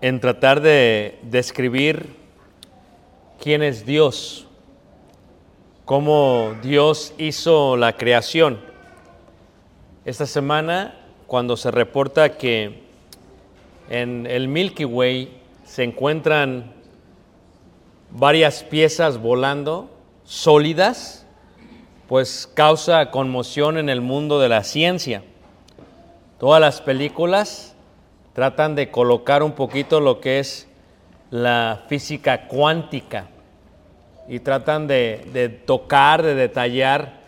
en tratar de describir quién es Dios, cómo Dios hizo la creación. Esta semana, cuando se reporta que en el Milky Way se encuentran varias piezas volando sólidas, pues causa conmoción en el mundo de la ciencia. Todas las películas tratan de colocar un poquito lo que es la física cuántica y tratan de, tocar, de detallar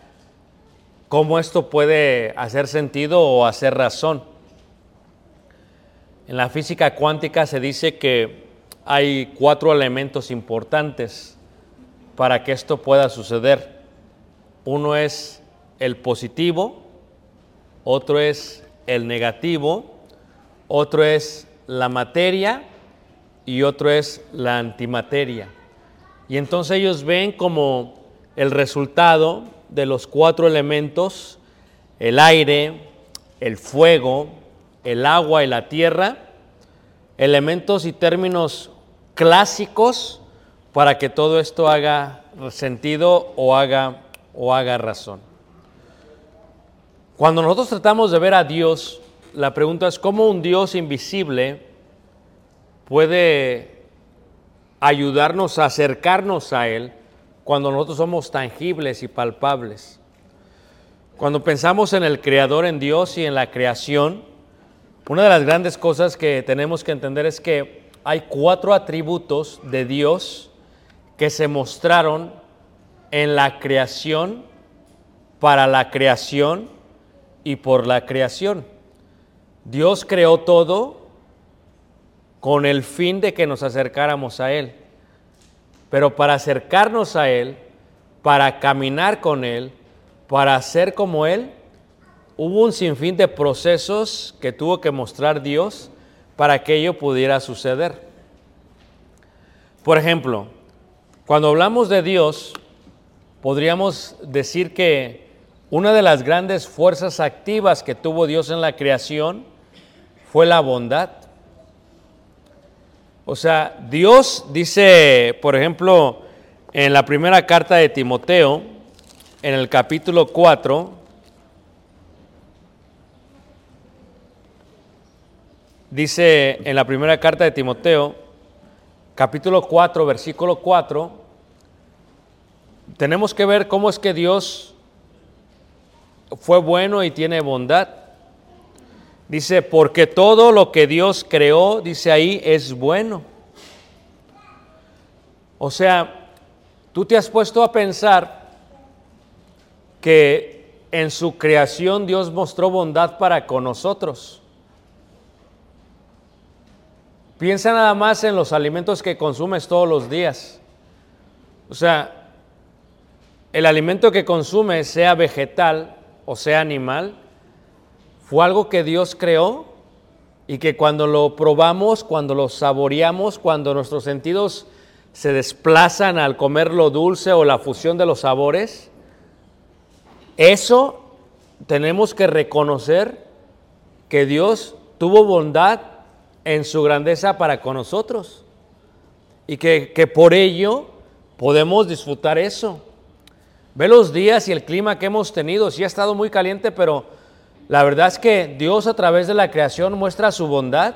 cómo esto puede hacer sentido o hacer razón. En la física cuántica se dice que hay cuatro elementos importantes para que esto pueda suceder. Uno es el positivo, otro es el negativo, otro es la materia y otro es la antimateria. Y entonces ellos ven como el resultado de los cuatro elementos, el aire, el fuego, el agua y la tierra, elementos y términos clásicos para que todo esto haga sentido o haga, o haga razón. Cuando nosotros tratamos de ver a Dios, la pregunta es cómo un Dios invisible puede ayudarnos a acercarnos a Él cuando nosotros somos tangibles y palpables. Cuando pensamos en el Creador, en Dios y en la creación, una de las grandes cosas que tenemos que entender es que hay cuatro atributos de Dios que se mostraron en la creación, para la creación y por la creación. Dios creó todo con el fin de que nos acercáramos a Él. Pero para acercarnos a Él, para caminar con Él, para ser como Él, hubo un sinfín de procesos que tuvo que mostrar Dios para que ello pudiera suceder. Por ejemplo, cuando hablamos de Dios, podríamos decir que una de las grandes fuerzas activas que tuvo Dios en la creación fue la bondad. O sea, Dios dice, por ejemplo, en la primera carta de Timoteo, en el capítulo 4, dice en la primera carta de Timoteo, capítulo 4, versículo 4, tenemos que ver cómo es que Dios fue bueno y tiene bondad. Dice, porque todo lo que Dios creó, dice ahí, es bueno. O sea, tú te has puesto a pensar que en su creación Dios mostró bondad para con nosotros. Piensa nada más en los alimentos que consumes todos los días. O sea, el alimento que consumes, sea vegetal o sea animal, fue algo que Dios creó y que cuando lo probamos, cuando lo saboreamos, cuando nuestros sentidos se desplazan al comer lo dulce o la fusión de los sabores, eso tenemos que reconocer que Dios tuvo bondad en su grandeza para con nosotros y que, que por ello podemos disfrutar eso. Ve los días y el clima que hemos tenido, sí ha estado muy caliente, pero la verdad es que Dios a través de la creación muestra su bondad.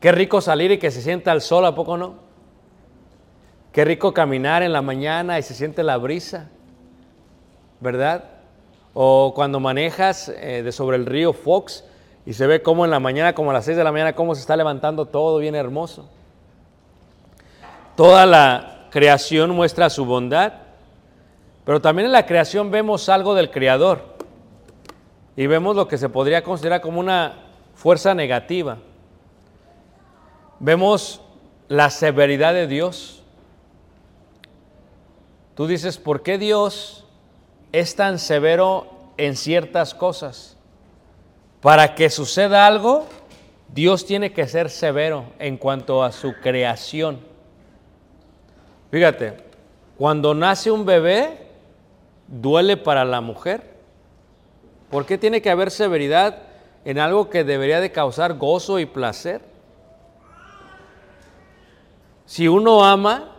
Qué rico salir y que se sienta el sol, ¿a poco no? Qué rico caminar en la mañana y se siente la brisa, ¿verdad? O cuando manejas eh, de sobre el río Fox y se ve como en la mañana, como a las 6 de la mañana, cómo se está levantando todo bien hermoso. Toda la creación muestra su bondad, pero también en la creación vemos algo del Creador y vemos lo que se podría considerar como una fuerza negativa. Vemos la severidad de Dios. Tú dices, ¿por qué Dios es tan severo en ciertas cosas? Para que suceda algo, Dios tiene que ser severo en cuanto a su creación. Fíjate, cuando nace un bebé, duele para la mujer. ¿Por qué tiene que haber severidad en algo que debería de causar gozo y placer? Si uno ama,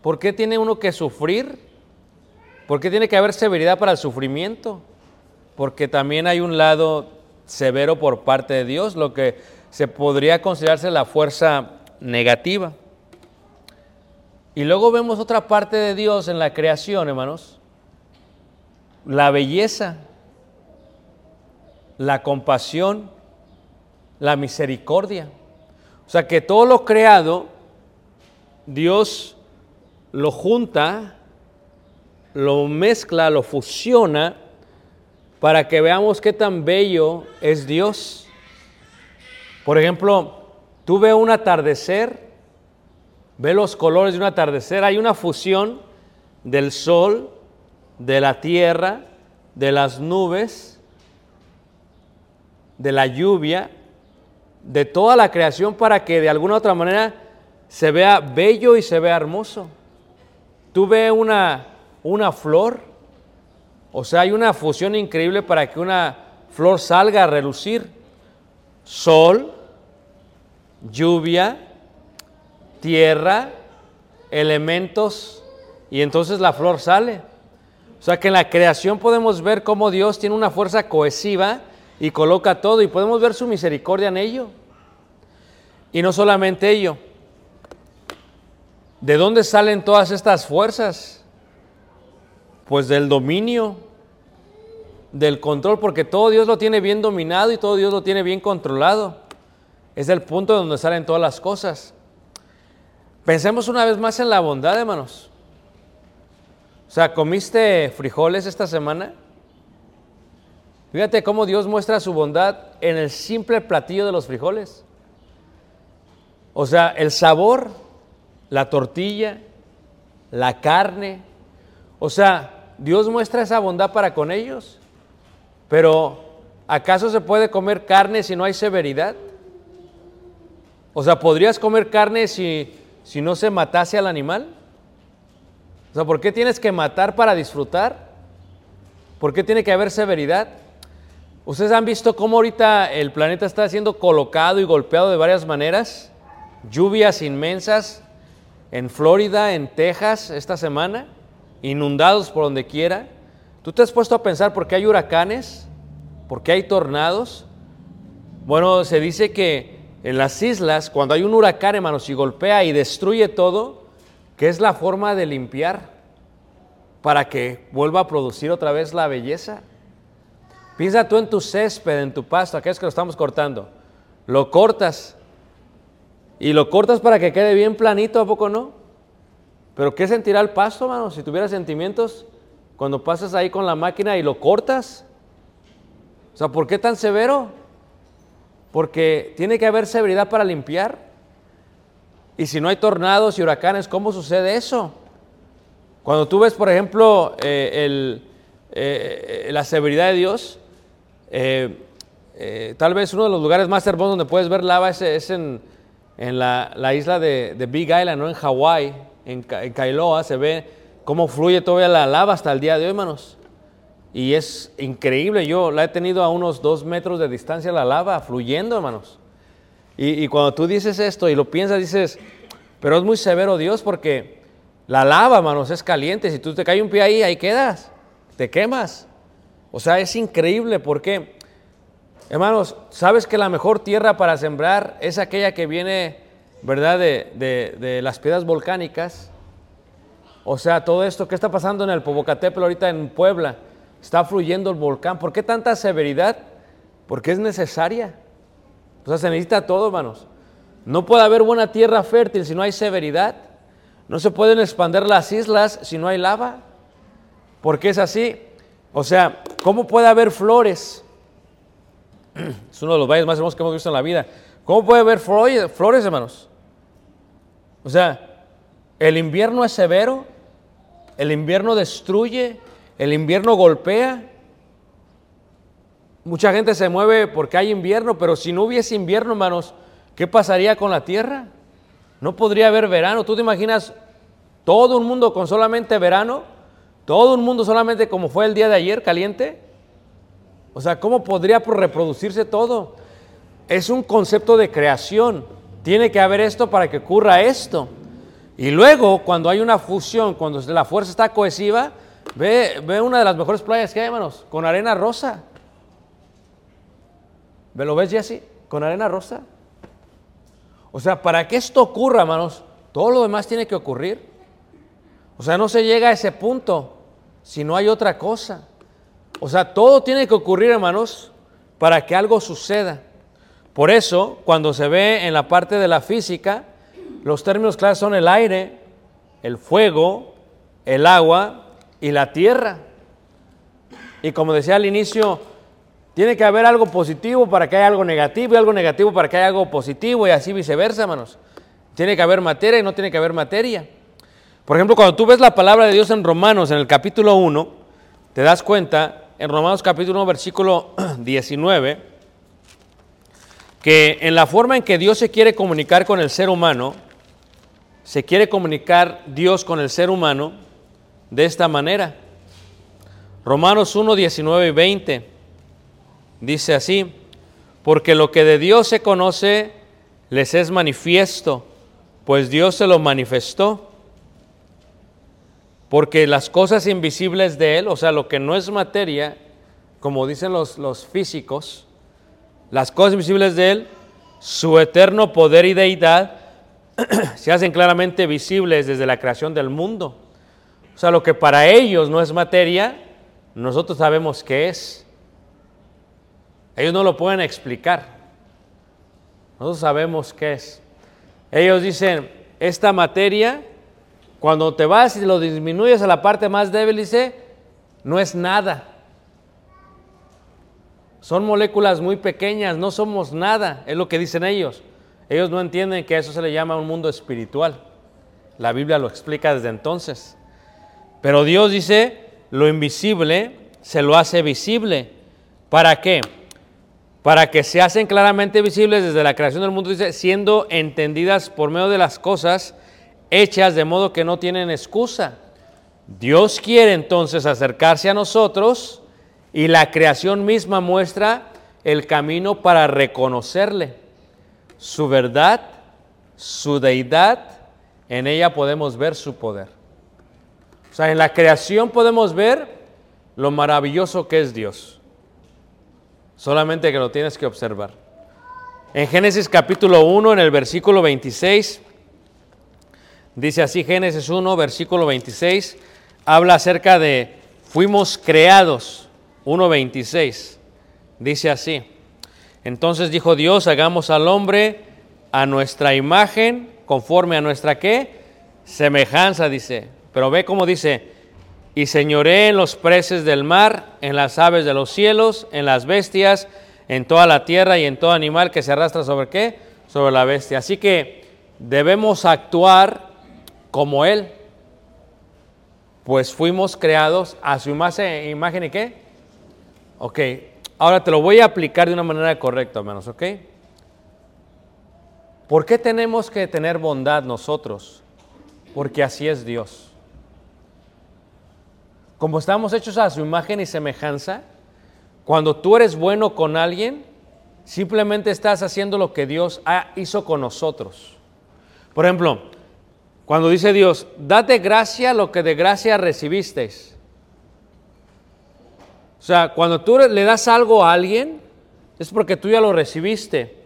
¿por qué tiene uno que sufrir? ¿Por qué tiene que haber severidad para el sufrimiento? Porque también hay un lado severo por parte de Dios, lo que se podría considerarse la fuerza negativa. Y luego vemos otra parte de Dios en la creación, hermanos, la belleza la compasión, la misericordia. O sea que todo lo creado, Dios lo junta, lo mezcla, lo fusiona para que veamos qué tan bello es Dios. Por ejemplo, tú ves un atardecer, ve los colores de un atardecer, hay una fusión del sol, de la tierra, de las nubes, de la lluvia, de toda la creación para que de alguna otra manera se vea bello y se vea hermoso. Tú ves una, una flor, o sea, hay una fusión increíble para que una flor salga a relucir. Sol, lluvia, tierra, elementos, y entonces la flor sale. O sea que en la creación podemos ver cómo Dios tiene una fuerza cohesiva y coloca todo y podemos ver su misericordia en ello. Y no solamente ello. ¿De dónde salen todas estas fuerzas? Pues del dominio, del control, porque todo Dios lo tiene bien dominado y todo Dios lo tiene bien controlado. Es el punto donde salen todas las cosas. Pensemos una vez más en la bondad, hermanos. O sea, ¿comiste frijoles esta semana? Fíjate cómo Dios muestra su bondad en el simple platillo de los frijoles. O sea, el sabor, la tortilla, la carne. O sea, Dios muestra esa bondad para con ellos. Pero, ¿acaso se puede comer carne si no hay severidad? O sea, ¿podrías comer carne si, si no se matase al animal? O sea, ¿por qué tienes que matar para disfrutar? ¿Por qué tiene que haber severidad? Ustedes han visto cómo ahorita el planeta está siendo colocado y golpeado de varias maneras. Lluvias inmensas en Florida, en Texas esta semana, inundados por donde quiera. ¿Tú te has puesto a pensar por qué hay huracanes? ¿Por qué hay tornados? Bueno, se dice que en las islas, cuando hay un huracán, hermanos, y golpea y destruye todo, que es la forma de limpiar para que vuelva a producir otra vez la belleza. Piensa tú en tu césped, en tu pasto, aquellos que lo estamos cortando. Lo cortas y lo cortas para que quede bien planito, ¿a poco no? Pero ¿qué sentirá el pasto, hermano? Si tuviera sentimientos, cuando pasas ahí con la máquina y lo cortas. O sea, ¿por qué tan severo? Porque tiene que haber severidad para limpiar. Y si no hay tornados y huracanes, ¿cómo sucede eso? Cuando tú ves, por ejemplo, eh, el, eh, la severidad de Dios, eh, eh, tal vez uno de los lugares más hermosos donde puedes ver lava es, en, en la, la isla de, Big Island, ¿no? en Hawái, en, Ka- en Kailoa, se ve cómo fluye todavía la lava hasta el día de hoy, hermanos. Y es increíble, yo la he tenido a unos dos metros de distancia la lava fluyendo, hermanos. Y, y cuando tú dices esto y lo piensas, dices, pero es muy severo Dios porque la lava, hermanos, es caliente. Si tú te cae un pie ahí, ahí quedas, te quemas. O sea, es increíble porque, hermanos, ¿sabes que la mejor tierra para sembrar es aquella que viene, verdad, de, de- las piedras volcánicas? O sea, todo esto que está pasando en el Popocatépetl ahorita en Puebla, está fluyendo el volcán. ¿Por qué tanta severidad? Porque es necesaria. O sea, se necesita todo, hermanos. No puede haber buena tierra fértil si no hay severidad. No se pueden expandir las islas si no hay lava. Porque es así. O sea, ¿cómo puede haber flores? Es uno de los valles más hermosos que hemos visto en la vida. ¿Cómo puede haber flores, hermanos? O sea, el invierno es severo, el invierno destruye, el invierno golpea. Mucha gente se mueve porque hay invierno, pero si no hubiese invierno, hermanos, ¿qué pasaría con la tierra? No podría haber verano. ¿Tú te imaginas todo un mundo con solamente verano? ¿Todo un mundo solamente como fue el día de ayer, caliente? O sea, ¿cómo podría reproducirse todo? Es un concepto de creación. Tiene que haber esto para que ocurra esto. Y luego, cuando hay una fusión, cuando la fuerza está cohesiva, ve, ve una de las mejores playas que hay, hermanos, con arena rosa. ¿Ve lo ves, Jesse? Con arena rosa. O sea, para que esto ocurra, hermanos, todo lo demás tiene que ocurrir. O sea, no se llega a ese punto si no hay otra cosa. O sea, todo tiene que ocurrir, hermanos, para que algo suceda. Por eso, cuando se ve en la parte de la física, los términos claves son el aire, el fuego, el agua y la tierra. Y como decía al inicio, tiene que haber algo positivo para que haya algo negativo y algo negativo para que haya algo positivo y así viceversa, hermanos. Tiene que haber materia y no tiene que haber materia. Por ejemplo, cuando tú ves la palabra de Dios en Romanos, en el capítulo 1, te das cuenta, en Romanos capítulo 1, versículo 19, que en la forma en que Dios se quiere comunicar con el ser humano, se quiere comunicar Dios con el ser humano de esta manera. Romanos 1, 19 y 20 dice así, porque lo que de Dios se conoce les es manifiesto, pues Dios se lo manifestó. Porque las cosas invisibles de Él, o sea, lo que no es materia, como dicen los, los físicos, las cosas invisibles de Él, su eterno poder y deidad, se hacen claramente visibles desde la creación del mundo. O sea, lo que para ellos no es materia, nosotros sabemos que es. Ellos no lo pueden explicar. Nosotros sabemos qué es. Ellos dicen, esta materia, cuando te vas y lo disminuyes a la parte más débil, dice, no es nada. Son moléculas muy pequeñas, no somos nada, es lo que dicen ellos. Ellos no entienden que eso se le llama un mundo espiritual. La Biblia lo explica desde entonces. Pero Dios dice, lo invisible se lo hace visible. ¿Para qué? Para que se hacen claramente visibles desde la creación del mundo, dice, siendo entendidas por medio de las cosas hechas de modo que no tienen excusa. Dios quiere entonces acercarse a nosotros y la creación misma muestra el camino para reconocerle, su verdad, su deidad, en ella podemos ver su poder. O sea, en la creación podemos ver lo maravilloso que es Dios. Solamente que lo tienes que observar. En Génesis capítulo 1, en el versículo 26, dice así Génesis 1, versículo 26, habla acerca de fuimos creados. 1.26, dice así. Entonces dijo Dios, hagamos al hombre a nuestra imagen, conforme a nuestra qué? Semejanza, dice. Pero ve cómo dice, y señoré en los preces del mar, en las aves de los cielos, en las bestias, en toda la tierra y en todo animal que se arrastra sobre qué? Sobre la bestia. Así que debemos actuar como Él, pues fuimos creados a su imagen, y qué? Ok, ahora te lo voy a aplicar de una manera correcta, hermanos, ¿ok? ¿Por qué tenemos que tener bondad nosotros? Porque así es Dios. Como estamos hechos a su imagen y semejanza, cuando tú eres bueno con alguien, simplemente estás haciendo lo que Dios hizo con nosotros. Por ejemplo, cuando dice Dios, date gracia lo que de gracia recibisteis. O sea, cuando tú le das algo a alguien, es porque tú ya lo recibiste.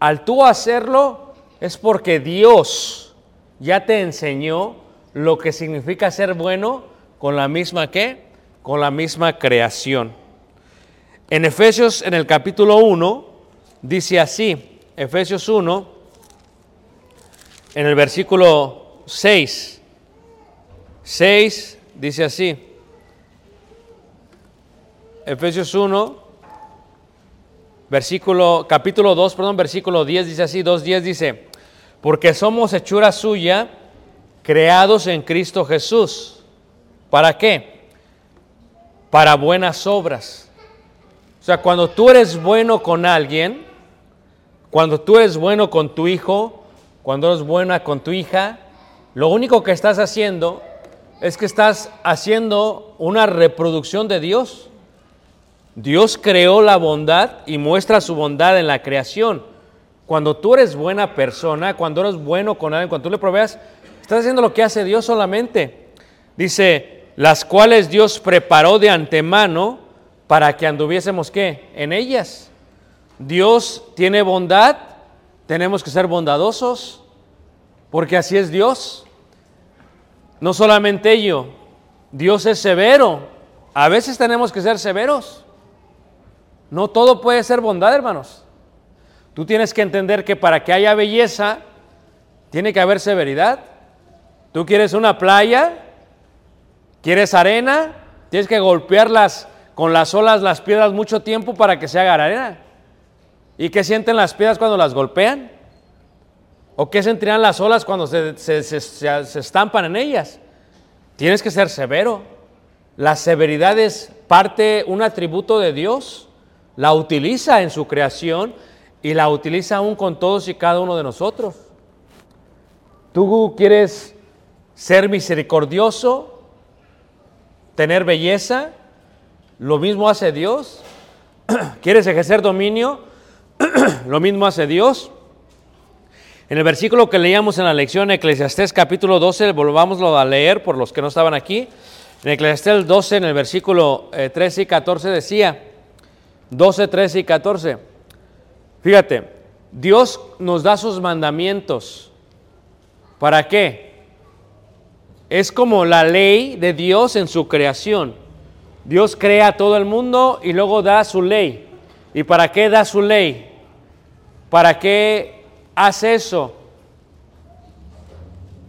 Al tú hacerlo, es porque Dios ya te enseñó lo que significa ser bueno con la misma qué? Con la misma creación. En Efesios, en el capítulo 1, dice así, Efesios 1, en el versículo 6, 6 dice así, Efesios 1, versículo, capítulo 2, perdón, versículo 10 dice así, 2.10 dice, porque somos hechura suya, creados en Cristo Jesús. ¿Para qué? Para buenas obras. O sea, cuando tú eres bueno con alguien, cuando tú eres bueno con tu hijo, cuando eres buena con tu hija, lo único que estás haciendo es que estás haciendo una reproducción de Dios. Dios creó la bondad y muestra su bondad en la creación. Cuando tú eres buena persona, cuando eres bueno con alguien, cuando tú le proveas, estás haciendo lo que hace Dios solamente. Dice, las cuales Dios preparó de antemano para que anduviésemos qué? En ellas. Dios tiene bondad, tenemos que ser bondadosos, porque así es Dios. No solamente ello, Dios es severo. A veces tenemos que ser severos. No todo puede ser bondad, hermanos. Tú tienes que entender que para que haya belleza, tiene que haber severidad. Tú quieres una playa, quieres arena, tienes que golpearlas con las olas, las piedras mucho tiempo para que se haga arena. ¿Y qué sienten las piedras cuando las golpean? ¿O qué sentirán las olas cuando se, se, se, se estampan en ellas? Tienes que ser severo. La severidad es parte, un atributo de Dios la utiliza en su creación y la utiliza aún con todos y cada uno de nosotros. Tú quieres ser misericordioso, tener belleza, lo mismo hace Dios. ¿Quieres ejercer dominio? lo mismo hace Dios. En el versículo que leíamos en la lección Eclesiastés capítulo 12, volvámoslo a leer por los que no estaban aquí. En Eclesiastés 12, en el versículo 13 eh, y 14 decía, 12, 13 y 14. Fíjate, Dios nos da sus mandamientos. ¿Para qué? Es como la ley de Dios en su creación. Dios crea todo el mundo y luego da su ley. ¿Y para qué da su ley? ¿Para qué hace eso?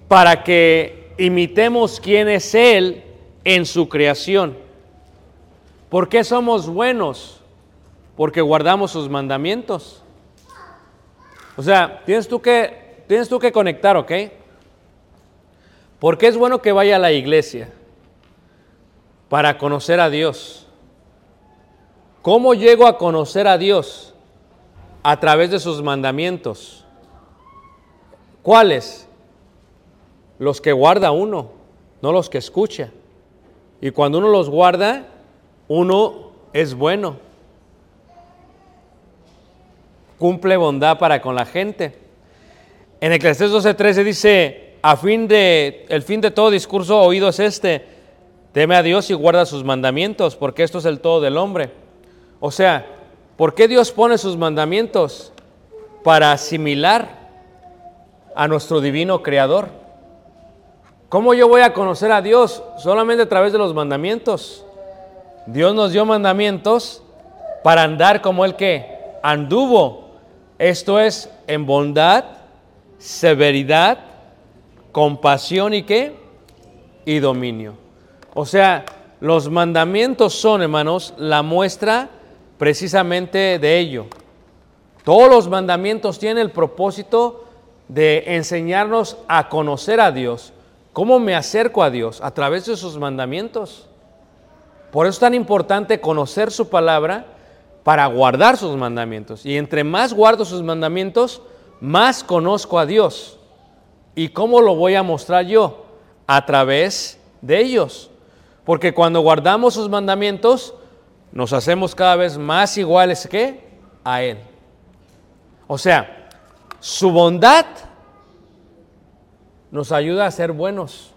Para que imitemos quién es Él en su creación. ¿Por qué somos buenos? porque guardamos sus mandamientos. O sea, tienes tú que, tienes tú que conectar, ¿ok? Porque es bueno que vaya a la iglesia para conocer a Dios. ¿Cómo llego a conocer a Dios? A través de sus mandamientos. ¿Cuáles? Los que guarda uno, no los que escucha. Y cuando uno los guarda, uno es bueno. Cumple bondad para con la gente. En Eclesiastés 12:13 dice, a fin de, el fin de todo discurso oído es este, teme a Dios y guarda sus mandamientos, porque esto es el todo del hombre. O sea, ¿por qué Dios pone sus mandamientos? Para asimilar a nuestro divino creador. ¿Cómo yo voy a conocer a Dios? Solamente a través de los mandamientos. Dios nos dio mandamientos para andar como el que anduvo. Esto es en bondad, severidad, compasión y qué? Y dominio. O sea, los mandamientos son, hermanos, la muestra precisamente de ello. Todos los mandamientos tienen el propósito de enseñarnos a conocer a Dios. ¿Cómo me acerco a Dios? A través de sus mandamientos. Por eso es tan importante conocer su palabra para guardar sus mandamientos. Y entre más guardo sus mandamientos, más conozco a Dios. ¿Y cómo lo voy a mostrar yo? A través de ellos. Porque cuando guardamos sus mandamientos, nos hacemos cada vez más iguales que a Él. O sea, su bondad nos ayuda a ser buenos.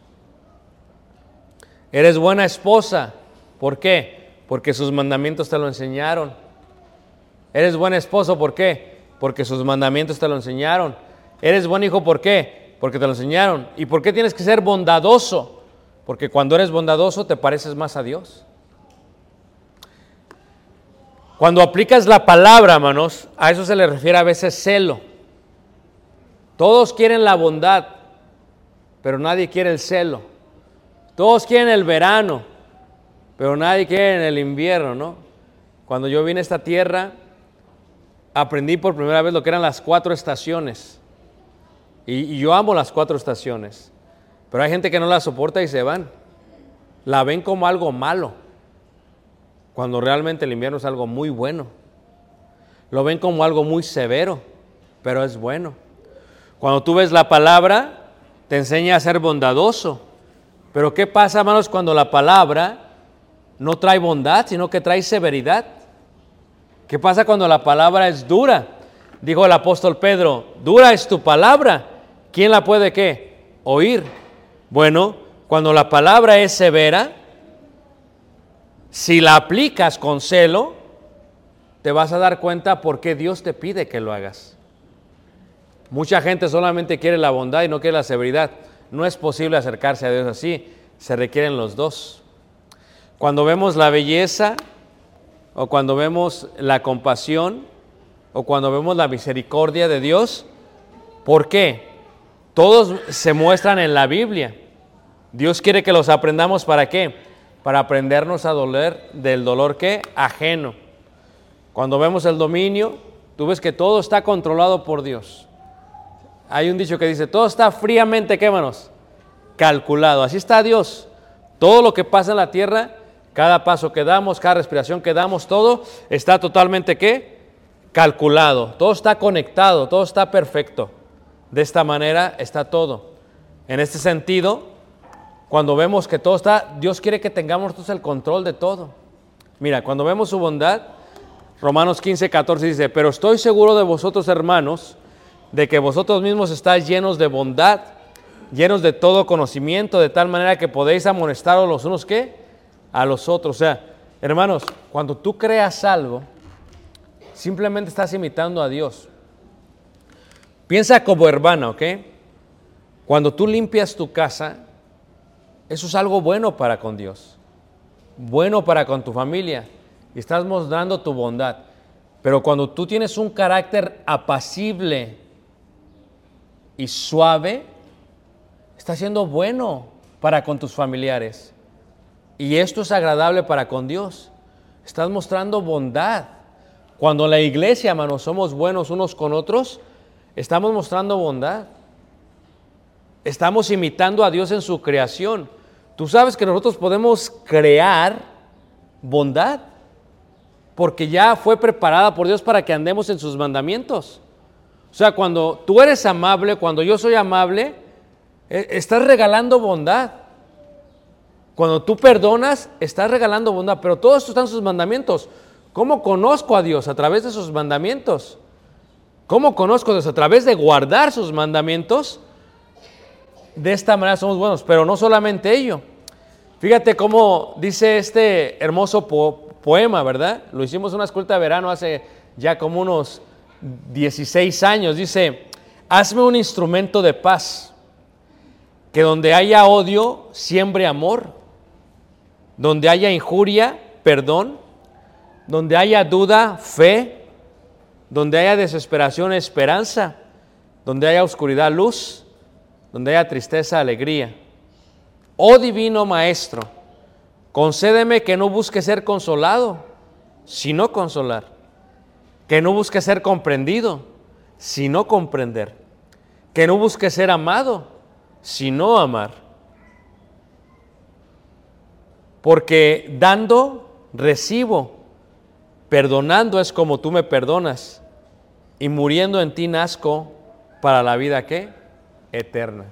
Eres buena esposa. ¿Por qué? Porque sus mandamientos te lo enseñaron. Eres buen esposo. ¿Por qué? Porque sus mandamientos te lo enseñaron. Eres buen hijo. ¿Por qué? Porque te lo enseñaron. ¿Y por qué tienes que ser bondadoso? Porque cuando eres bondadoso te pareces más a Dios. Cuando aplicas la palabra, hermanos, a eso se le refiere a veces celo. Todos quieren la bondad, pero nadie quiere el celo. Todos quieren el verano, pero nadie quiere el invierno, ¿no? Cuando yo vine a esta tierra, aprendí por primera vez lo que eran las cuatro estaciones. Y, yo amo las cuatro estaciones. Pero hay gente que no la soporta y se van. La ven como algo malo cuando realmente el invierno es algo muy bueno. Lo ven como algo muy severo, pero es bueno. Cuando tú ves la palabra, te enseña a ser bondadoso. Pero ¿qué pasa, hermanos, cuando la palabra no trae bondad, sino que trae severidad? ¿Qué pasa cuando la palabra es dura? Dijo el apóstol Pedro, dura es tu palabra. ¿Quién la puede qué? Oír. Bueno, cuando la palabra es severa, si la aplicas con celo, te vas a dar cuenta por qué Dios te pide que lo hagas. Mucha gente solamente quiere la bondad y no quiere la severidad. No es posible acercarse a Dios así. Se requieren los dos. Cuando vemos la belleza o cuando vemos la compasión o cuando vemos la misericordia de Dios, ¿por qué? Todos se muestran en la Biblia. Dios quiere que los aprendamos para qué? para aprendernos a doler del dolor que ajeno. Cuando vemos el dominio, tú ves que todo está controlado por Dios. Hay un dicho que dice, todo está fríamente, ¿qué manos? Calculado. Así está Dios. Todo lo que pasa en la tierra, cada paso que damos, cada respiración que damos, todo está totalmente, ¿qué? Calculado. Todo está conectado, todo está perfecto. De esta manera está todo. En este sentido, cuando vemos que todo está, Dios quiere que tengamos el control de todo. Mira, cuando vemos su bondad, Romanos 15, 14 dice, pero estoy seguro de vosotros, hermanos, de que vosotros mismos estáis llenos de bondad, llenos de todo conocimiento, de tal manera que podéis amonestaros los unos que a los otros. O sea, hermanos, cuando tú creas algo, simplemente estás imitando a Dios. Piensa como hermana, ¿ok? Cuando tú limpias tu casa, eso es algo bueno para con Dios, bueno para con tu familia. Y estás mostrando tu bondad. Pero cuando tú tienes un carácter apacible y suave, está siendo bueno para con tus familiares. Y esto es agradable para con Dios. Estás mostrando bondad. Cuando la iglesia, hermanos, somos buenos unos con otros, estamos mostrando bondad. Estamos imitando a Dios en su creación. Tú sabes que nosotros podemos crear bondad porque ya fue preparada por Dios para que andemos en sus mandamientos. O sea, cuando tú eres amable, cuando yo soy amable, eh, estás regalando bondad. Cuando tú perdonas, estás regalando bondad, pero todo esto está en sus mandamientos. ¿Cómo conozco a Dios? A través de sus mandamientos. ¿Cómo conozco a Dios? A través de guardar sus mandamientos. De esta manera somos buenos, pero no solamente ello. Fíjate cómo dice este hermoso po- poema, ¿verdad? Lo hicimos en una escuela de verano hace ya como unos 16 años. Dice, hazme un instrumento de paz, que donde haya odio, siembre amor, donde haya injuria, perdón, donde haya duda, fe, donde haya desesperación, esperanza, donde haya oscuridad, luz, donde haya tristeza, alegría. Oh divino Maestro, concédeme que no busque ser consolado, sino consolar, que no busque ser comprendido, sino comprender, que no busque ser amado, sino amar. Porque dando, recibo, perdonando es como tú me perdonas, y muriendo en ti nazco para la vida que eterna.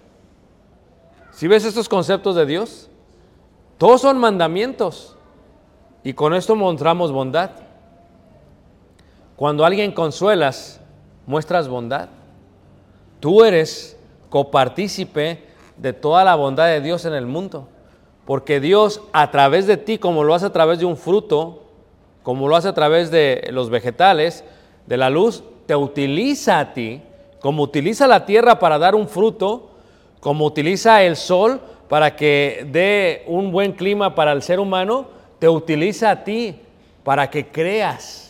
Si ves estos conceptos de Dios, todos son mandamientos y con esto mostramos bondad. Cuando alguien consuelas, muestras bondad. Tú eres copartícipe de toda la bondad de Dios en el mundo, porque Dios a través de ti, como lo hace a través de un fruto, como lo hace a través de los vegetales, de la luz, te utiliza a ti, como utiliza la tierra para dar un fruto, como utiliza el sol para que dé un buen clima para el ser humano, te utiliza a ti para que creas,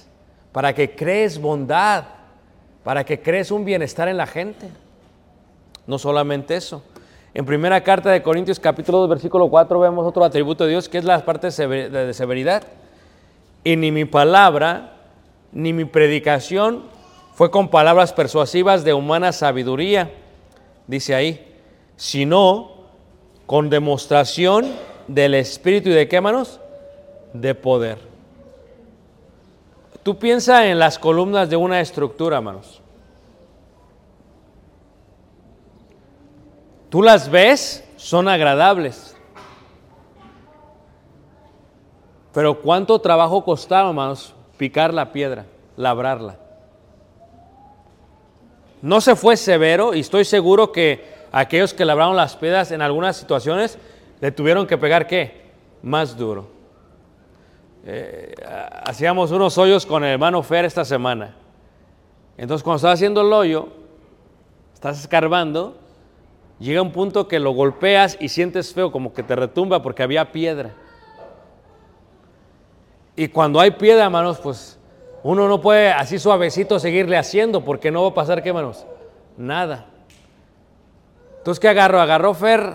para que crees bondad, para que crees un bienestar en la gente. No solamente eso. En primera carta de Corintios capítulo 2 versículo 4 vemos otro atributo de Dios que es la parte de sever- de severidad. Y ni mi palabra ni mi predicación fue con palabras persuasivas de humana sabiduría, dice ahí, sino con demostración del Espíritu y de qué manos? De poder. Tú piensa en las columnas de una estructura, hermanos. Tú las ves, son agradables. Pero ¿cuánto trabajo costaba, hermanos, picar la piedra, labrarla? No se fue severo y estoy seguro que aquellos que labraron las piedras en algunas situaciones le tuvieron que pegar qué? Más duro. Eh, hacíamos unos hoyos con el hermano Fer esta semana. Entonces cuando estás haciendo el hoyo, estás escarbando, llega un punto que lo golpeas y sientes feo, como que te retumba porque había piedra. Y cuando hay piedra, hermanos, pues uno no puede así suavecito seguirle haciendo porque no va a pasar, ¿qué, hermanos? Nada. Entonces, ¿qué agarró? Agarró Fer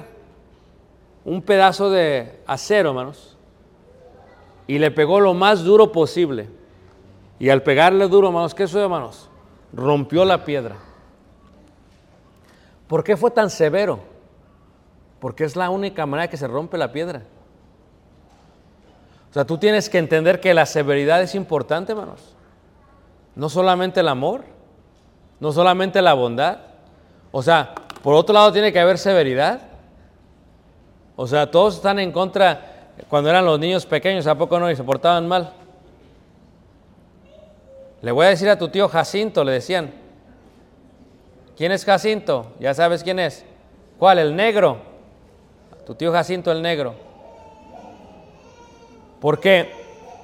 un pedazo de acero, hermanos, y le pegó lo más duro posible. Y al pegarle duro, hermanos, ¿qué sucedió, hermanos? Rompió la piedra. ¿Por qué fue tan severo? Porque es la única manera que se rompe la piedra. O sea, tú tienes que entender que la severidad es importante, hermanos. No solamente el amor, no solamente la bondad. O sea, por otro lado tiene que haber severidad. O sea, todos están en contra cuando eran los niños pequeños, ¿a poco no? Y se portaban mal. Le voy a decir a tu tío Jacinto, le decían. ¿Quién es Jacinto? Ya sabes quién es. ¿Cuál? El negro. Tu tío Jacinto el negro. ¿Por qué?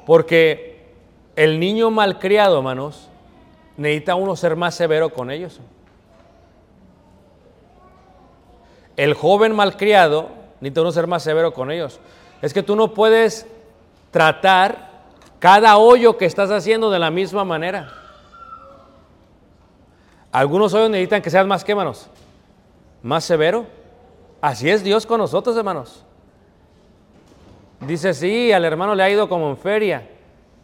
Porque el niño malcriado, hermanos, necesita uno ser más severo con ellos. El joven malcriado necesita uno ser más severo con ellos. Es que tú no puedes tratar cada hoyo que estás haciendo de la misma manera. Algunos hoyos necesitan que seas más que, hermanos, más severo. Así es Dios con nosotros, hermanos. Dice, sí, al hermano le ha ido como en feria.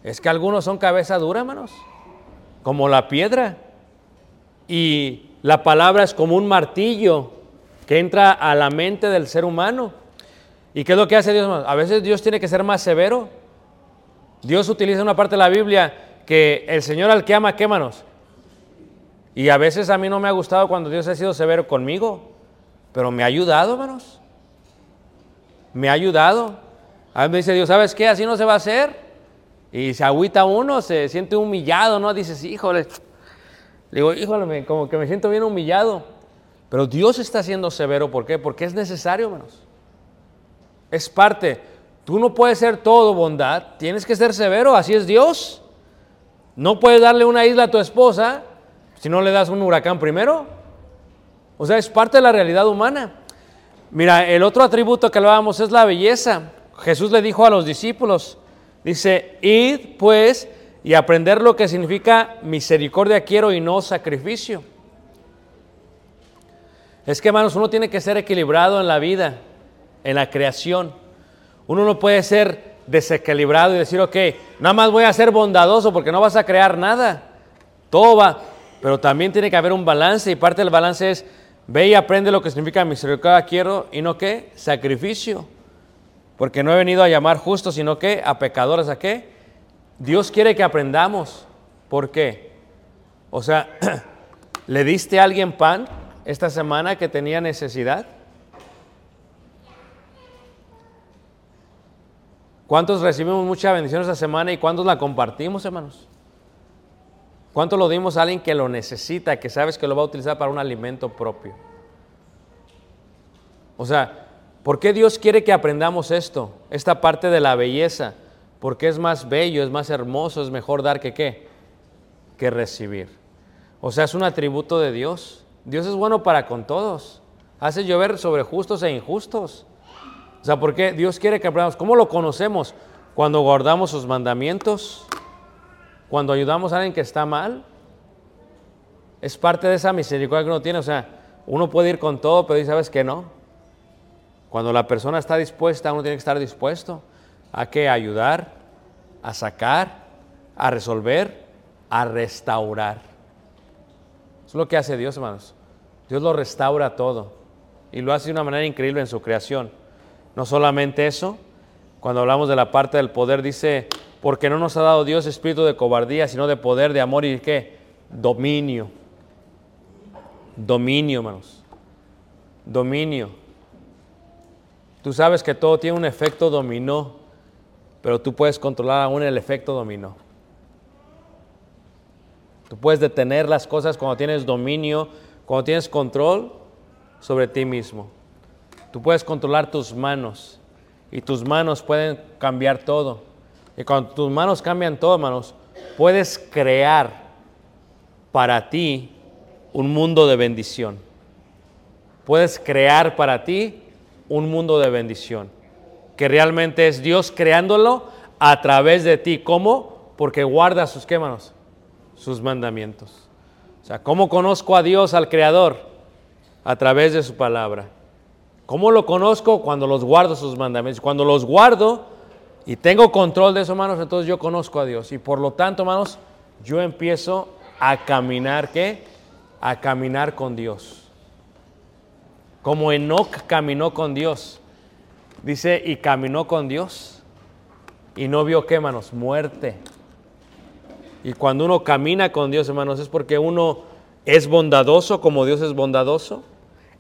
Es que algunos son cabeza dura, hermanos. como la piedra. Y la palabra es como un martillo que entra a la mente del ser humano. ¿Y qué es lo que hace Dios? A veces Dios tiene que ser más severo. Dios utiliza una parte de la Biblia que el Señor al que ama, quémanos. Y a veces a mí no me ha gustado cuando Dios ha sido severo conmigo, pero me ha ayudado, hermanos. Me ha ayudado. A veces me dice Dios, ¿sabes qué? Así no se va a hacer. Y se agüita uno, se siente humillado, ¿no? Dices, híjole. Le digo, híjole, como que me siento bien humillado. Pero Dios está siendo severo, ¿por qué? Porque es necesario, hermanos. Es parte. Tú no puedes ser todo bondad, tienes que ser severo, así es Dios. No puedes darle una isla a tu esposa si no le das un huracán primero. O sea, es parte de la realidad humana. Mira, el otro atributo que hablábamos es la belleza. Jesús le dijo a los discípulos, dice, id pues y aprender lo que significa misericordia quiero y no sacrificio. Es que, hermanos, uno tiene que ser equilibrado en la vida, en la creación. Uno no puede ser desequilibrado y decir, ok, nada más voy a ser bondadoso porque no vas a crear nada. Todo va. Pero también tiene que haber un balance y parte del balance es, ve y aprende lo que significa misericordia quiero y no qué, sacrificio. Porque no he venido a llamar justos, sino que a pecadores, ¿a qué? Dios quiere que aprendamos. ¿Por qué? O sea, ¿le diste a alguien pan esta semana que tenía necesidad? ¿Cuántos recibimos mucha bendición esta semana y cuántos la compartimos, hermanos? ¿Cuánto lo dimos a alguien que lo necesita, que sabes que lo va a utilizar para un alimento propio? O sea, ¿por qué Dios quiere que aprendamos esto? Esta parte de la belleza. Porque es más bello, es más hermoso, es mejor dar que qué? Que recibir. O sea, es un atributo de Dios. Dios es bueno para con todos. Hace llover sobre justos e injustos. O sea, ¿por qué Dios quiere que aprendamos? ¿Cómo lo conocemos? Cuando guardamos sus mandamientos, cuando ayudamos a alguien que está mal. Es parte de esa misericordia que uno tiene. O sea, uno puede ir con todo, pero ¿sabes que no? Cuando la persona está dispuesta, uno tiene que estar dispuesto a que ayudar, a sacar, a resolver, a restaurar. Eso es lo que hace Dios, hermanos. Dios lo restaura todo y lo hace de una manera increíble en su creación. No solamente eso, cuando hablamos de la parte del poder, dice, porque no nos ha dado Dios espíritu de cobardía, sino de poder, de amor y qué? Dominio. Dominio, hermanos. Dominio. Tú sabes que todo tiene un efecto dominó, pero tú puedes controlar aún el efecto dominó. Tú puedes detener las cosas cuando tienes dominio, cuando tienes control sobre ti mismo. Tú puedes controlar tus manos y tus manos pueden cambiar todo. Y cuando tus manos cambian todo, hermanos, puedes crear para ti un mundo de bendición. Puedes crear para ti un mundo de bendición, que realmente es Dios creándolo a través de ti. ¿Cómo? Porque guarda sus, ¿qué, hermanos? Sus mandamientos. O sea, ¿cómo conozco a Dios, al Creador? A través de su palabra. ¿Cómo lo conozco? Cuando los guardo sus mandamientos. Cuando los guardo y tengo control de eso, hermanos, entonces yo conozco a Dios. Y por lo tanto, hermanos, yo empiezo a caminar, ¿qué? A caminar con Dios. Como Enoch caminó con Dios. Dice, y caminó con Dios. Y no vio qué, hermanos, muerte. Y cuando uno camina con Dios, hermanos, es porque uno es bondadoso como Dios es bondadoso,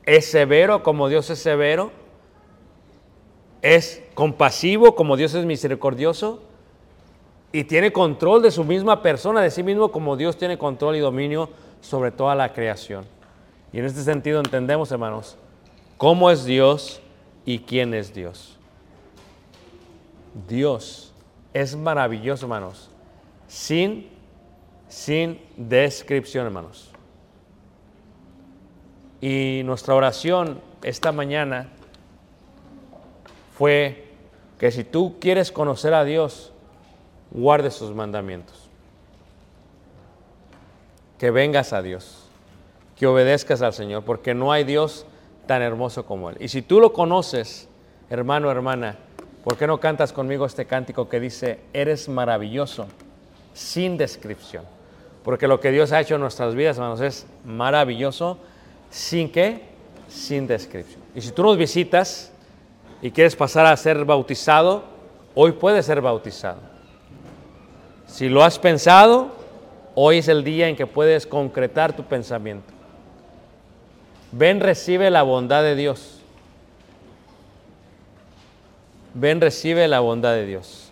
es severo como Dios es severo, es compasivo como Dios es misericordioso y tiene control de su misma persona, de sí mismo como Dios tiene control y dominio sobre toda la creación. Y en este sentido entendemos, hermanos, cómo es Dios y quién es Dios. Dios es maravilloso, hermanos, sin, sin descripción, hermanos. Y nuestra oración esta mañana fue que si tú quieres conocer a Dios, guarde sus mandamientos. Que vengas a Dios, que obedezcas al Señor, porque no hay Dios tan hermoso como Él. Y si tú lo conoces, hermano, hermana, ¿por qué no cantas conmigo este cántico que dice, eres maravilloso, sin descripción? Porque lo que Dios ha hecho en nuestras vidas, hermanos, es maravilloso, sin qué, sin descripción. Y si tú nos visitas y quieres pasar a ser bautizado, hoy puedes ser bautizado. Si lo has pensado, hoy es el día en que puedes concretar tu pensamiento. Ven, recibe la bondad de Dios. Ven, recibe la bondad de Dios.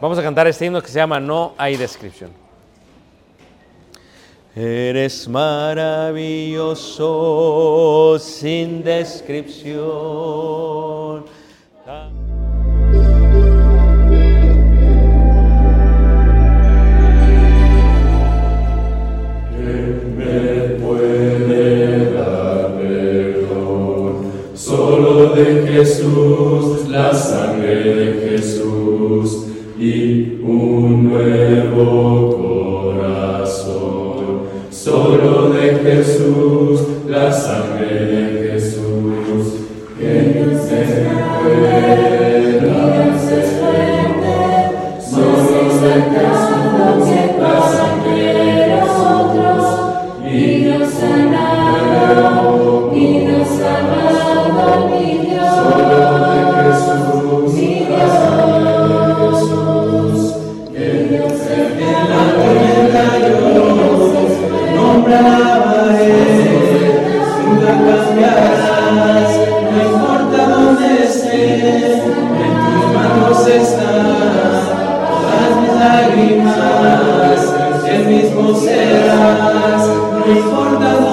Vamos a cantar este himno que se llama No hay descripción. Eres maravilloso sin descripción. Solo de Jesús, la sangre de Jesús y un nuevo Jesús, la sangre quieras, no importa